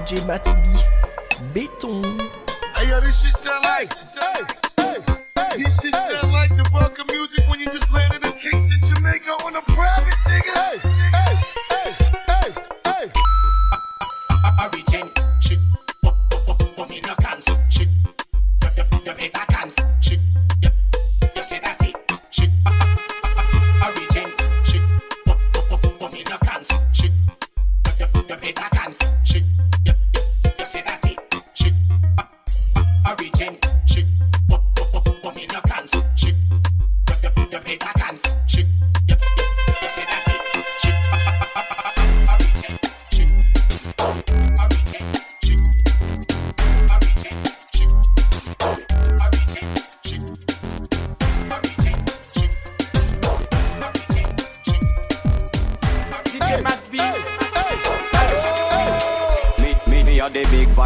DJ Mat B. Béton. Hey yo, this shit sound like. Hey, hey,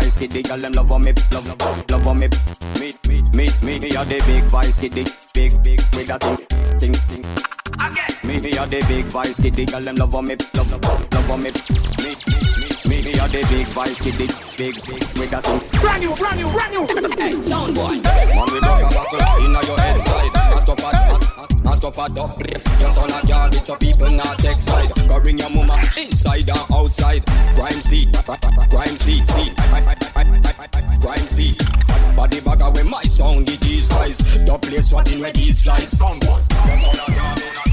vice kid, the girl them love on me, love, love, on me. Me, me, me, me, me are the big vice kid, the big, big, with that thing, thing, thing. Me, me are the big vice kid, the girl them love on me, love, love, love on me. Me, me, me, me are the big vice kid, the big, big, with that thing. Brand new, brand new, brand new. Hey, sound boy. Man, we rock a buckle inna your head side. Ask up a, ask, ask, ask up a dub play. Your son a garbage, so people not take side. Go bring your mama inside and outside. Crime scene, crime scene, scene. Crime scene. Body bagger when my sound it is guys. The place what in where these flies. Sound boy. Your son a garbage, garbage.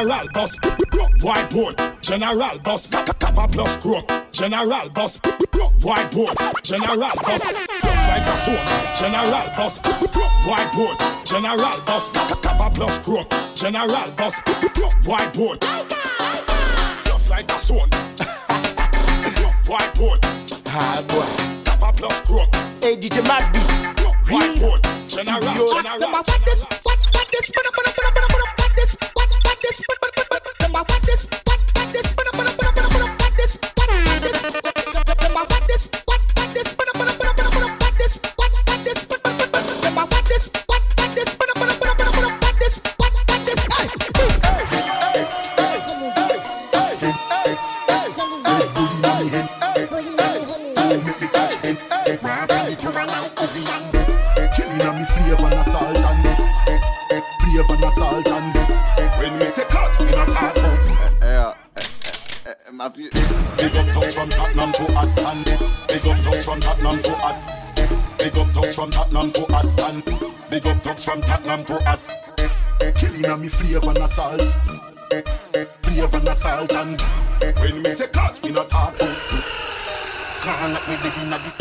General boss, white board, general boss, kappa plus chrome, general boss, white board, general boss, tough like a stone, general boss, white board, general boss, kappa plus chrome, general boss, white board, like a stone, white board, Ah, boy. kappa plus chrome, Hey, DJ Mat B. white board, general, general. Killing just Tottenham to us. Killing on me flavor and assault. Flavor and assault and when me say cut, in a talk. Can't let me begin at this.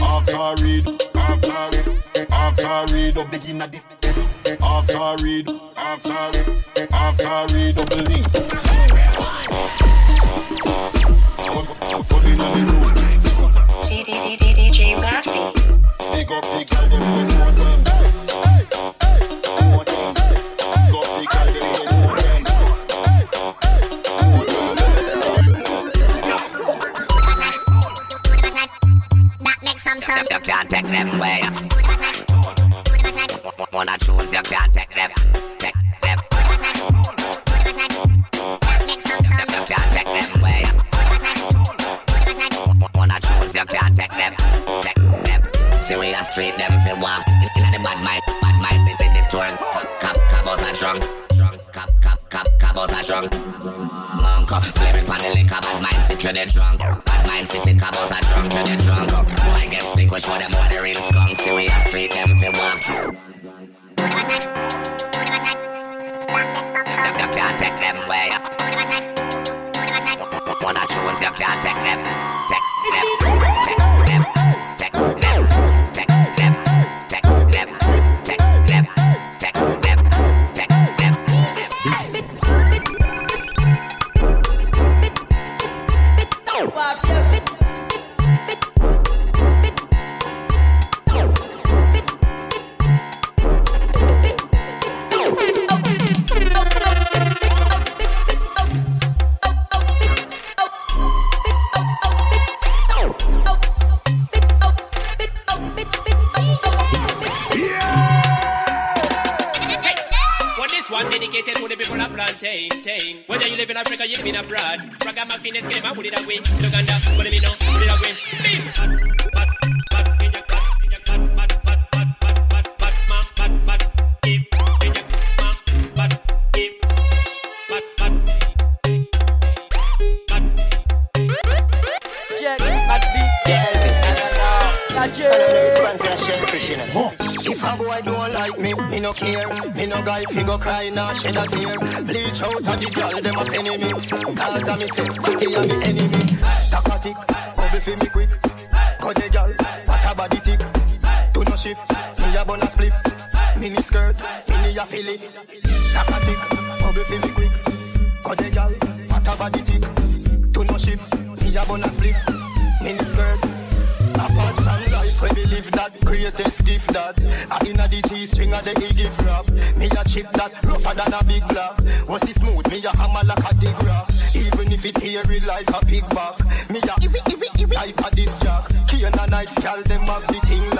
After read, after read, after read, up begin at this. After read, after read, after read, up the link. Put in the room. DJ Matthew. Big up the girl, take them away. Choose, you can't take them. Of choose, you can't them. Them. Serious street them fi walk in the bad mind, bad mind. They the tour. Cap, cap, cap out a drunk, drunk. Cap, cap, cap, cap out drunk. Monk Flaming pan the liquor, bad mind sit to the drunk. Bad mind sit think about a drunk to the drunk. We show them what the real skunk. Have street them fi walk. Them you can't take them way. Of tunes you can't take them. Take them. This one dedicated to the people of plantain. Tain. Whether you live in Africa, you live in abroad. Ragamuffin getting my wood it away. Still Uganda, do you know? Put it away. Bim. Care. Me no guy fi go cry nor shed a tear. Bleach out of the girl, them a penny me. Cause a me say, fatty a me enemy. Takatik, bubble fi me quick. Cut the girl, what a body tick. Do no shift, me a bun a spliff. Mini skirt, mini a fillet. Takatik, bubble fi me quick. Cut the girl, what a body tick. Do no shift, me a bun a spliff. Mini skirt, we believe that greatest gift that I inna the G string of the E give rap. Me a chip that rougher than a big block. Was it smooth? Me a hammer like a dig rock. Even if it hairy like a pig back. Me a like a disc jack. Key and a night scale them have the thing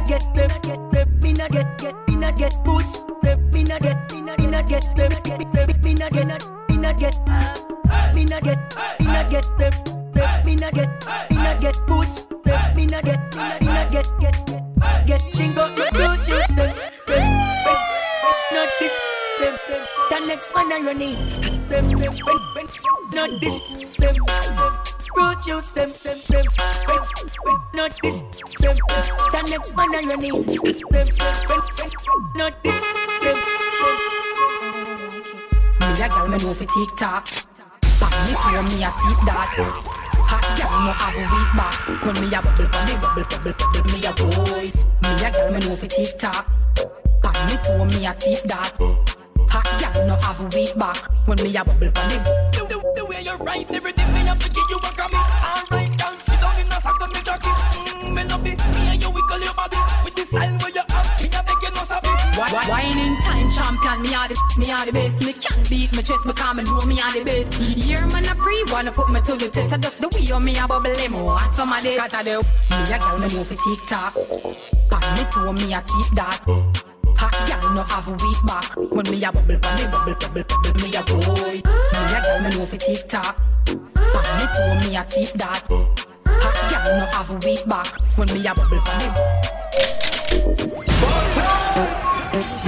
not get them, get them, me not get, get, me not get boots, them, me not get, me not, get them, get them, me not get, me not get, me not get, me not get them, them, me not get, me not get boots, them, me not get, me not, get, get, get, get chingo, produce them, them, them, not this, them, them, the next man I run in, them, them, not this, them, them, produce them, them, them, when, not this, them, them, the next man I run in, as them, them, when, when, not this, them, them. Me a gal me know fi tick tock. Back me to me a tip that. Hot gal no have a weak back. When me a bubble me bubble bubble bubble me a boy. Me a gal me know fi tick tock. Back me to me a tip that. Hot gal no have a weak back. When me a bubble pon me. The, the, the way you write everything, me have to give you a Grammy. Alright, girl, sit down in a sack of me jacket. Mm, me love it, me and you wiggle your body with the style where you have. Me a beg you no sabi. Wi- Whining time champion, me are the me are the best. Me can't beat my chest, me come and know me are the best. Here man a free wanna put me to the test. I just the way on me a bubble limo and some of this. Cause I do me a girl me move fi tick tock. Pan me to me a tip that. Hot girl no have a weak back. When me a bubble pan me bubble bubble bubble me a boy. Me a girl me know fi tick tock. Pan me to me a tip that. Hot girl no have a weak back. When me a bubble pan me.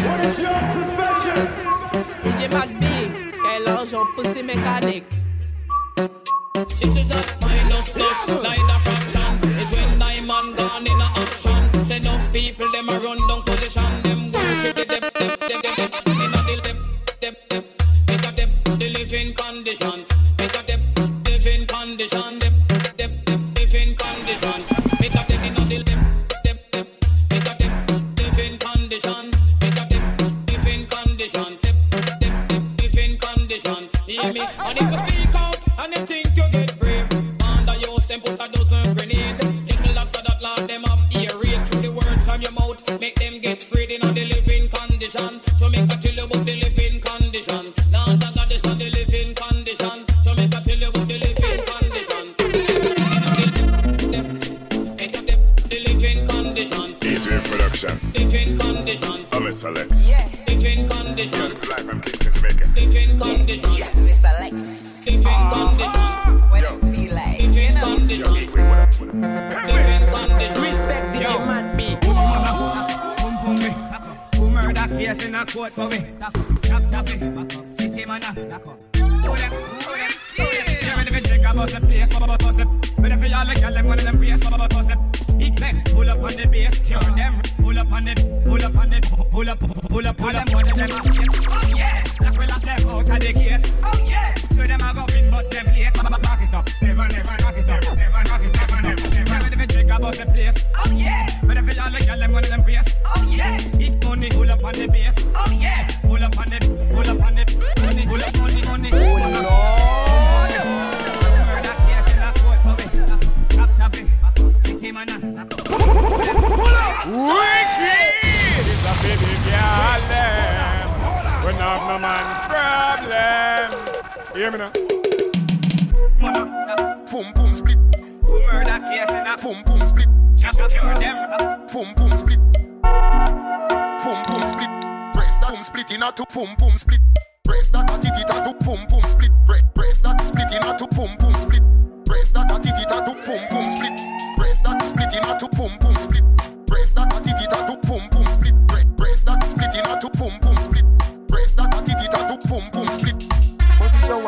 What is your profession? pussy mechanic. This is the minus plus line of fraction. Living condition. So make I tell you about the words of your mouth. Make them get free in a living condition. Lord, I got this on the living condition. Now that is a living condition. So make I tell you about the living condition. The living condition. DJ production. Living condition. I'm Miss Jamaica. Living condition. Yes, Miss Alex. Living condition. What it feel like, you Living condition. Up, up? Living condition. Respect the Yo. man be. Boom, boom, me. Who murder case in a court for me? Chop, chop it. City man, ah. Who them? Who them? Who them? Yeah, ready for drink about them them up them. Up on it, pull up on it, pull up, pull up, pull up, one of them a. Oh yeah, like we lock them out of the gate. Oh yeah, so them a go in, but them late. Back it up, never, never knock it up, never knock it, never, never, never. Ready for drink about the place. Oh yeah, ready for y'all, like y'all, them one of them race. Oh yeah, big money, pull up on the base. Oh yeah, pull up on it, pull up on it, problem. Hear me now? Pum pum split, Who murder case in a pum pum split, chop, cure them. pum pum split, pum pum split. Breast that pum split in a two pum pum split. Breast that tit it a two pum pum split. Bre- Breast that split in a two pum pum split. Breast that tit it a two pum pum split. Breast that split in a two pum pum split. Breast that tit it a two pum pum split. Bre- Breast that split in a two pum pum split. Breast that tit it a two pum pum split.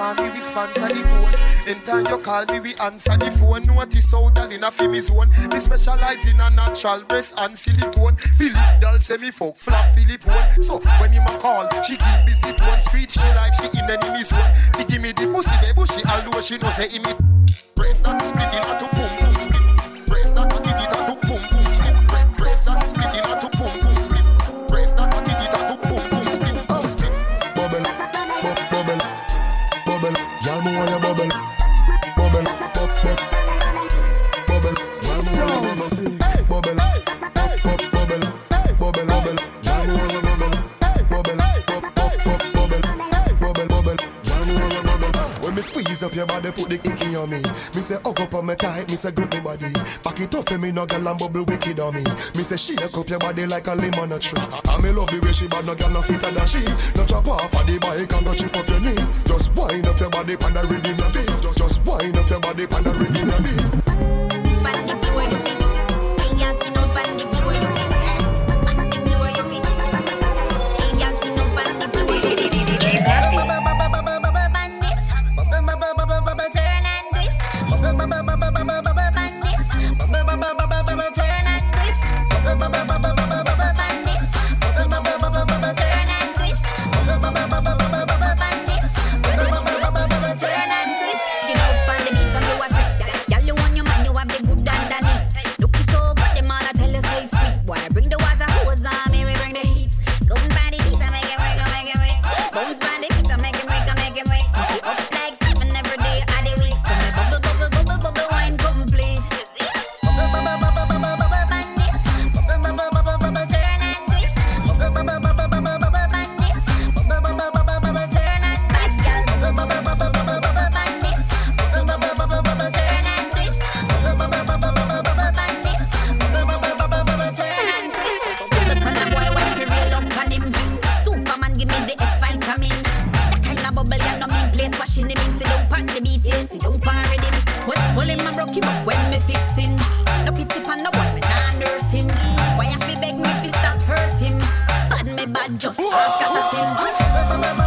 Want me, we sponsor the phone. Anytime you call me, we answer the phone. Notice how girl in a femi zone. Me specialize in a natural breast and silicone. Philip doll say me fuck flap Philip one. So when him a call, she keep busy one street. She like she in enemy zone. He give me the pussy, the bushy, although she know say it. Breast that split in a two pum pum up your body, put the icky on me. Me say hug up on me tight, me say grip me body. Back it up for me, no girl and bubble wicked on me. Me say shake up your body like a lemon a tree. And me love the way she bad, no girl no fitter than she. No chop off of the bike and go chip up your knee. Just wind up your body, pan the rhythm a. Just just wind up your body, pan the rhythm bad, just ask assassin.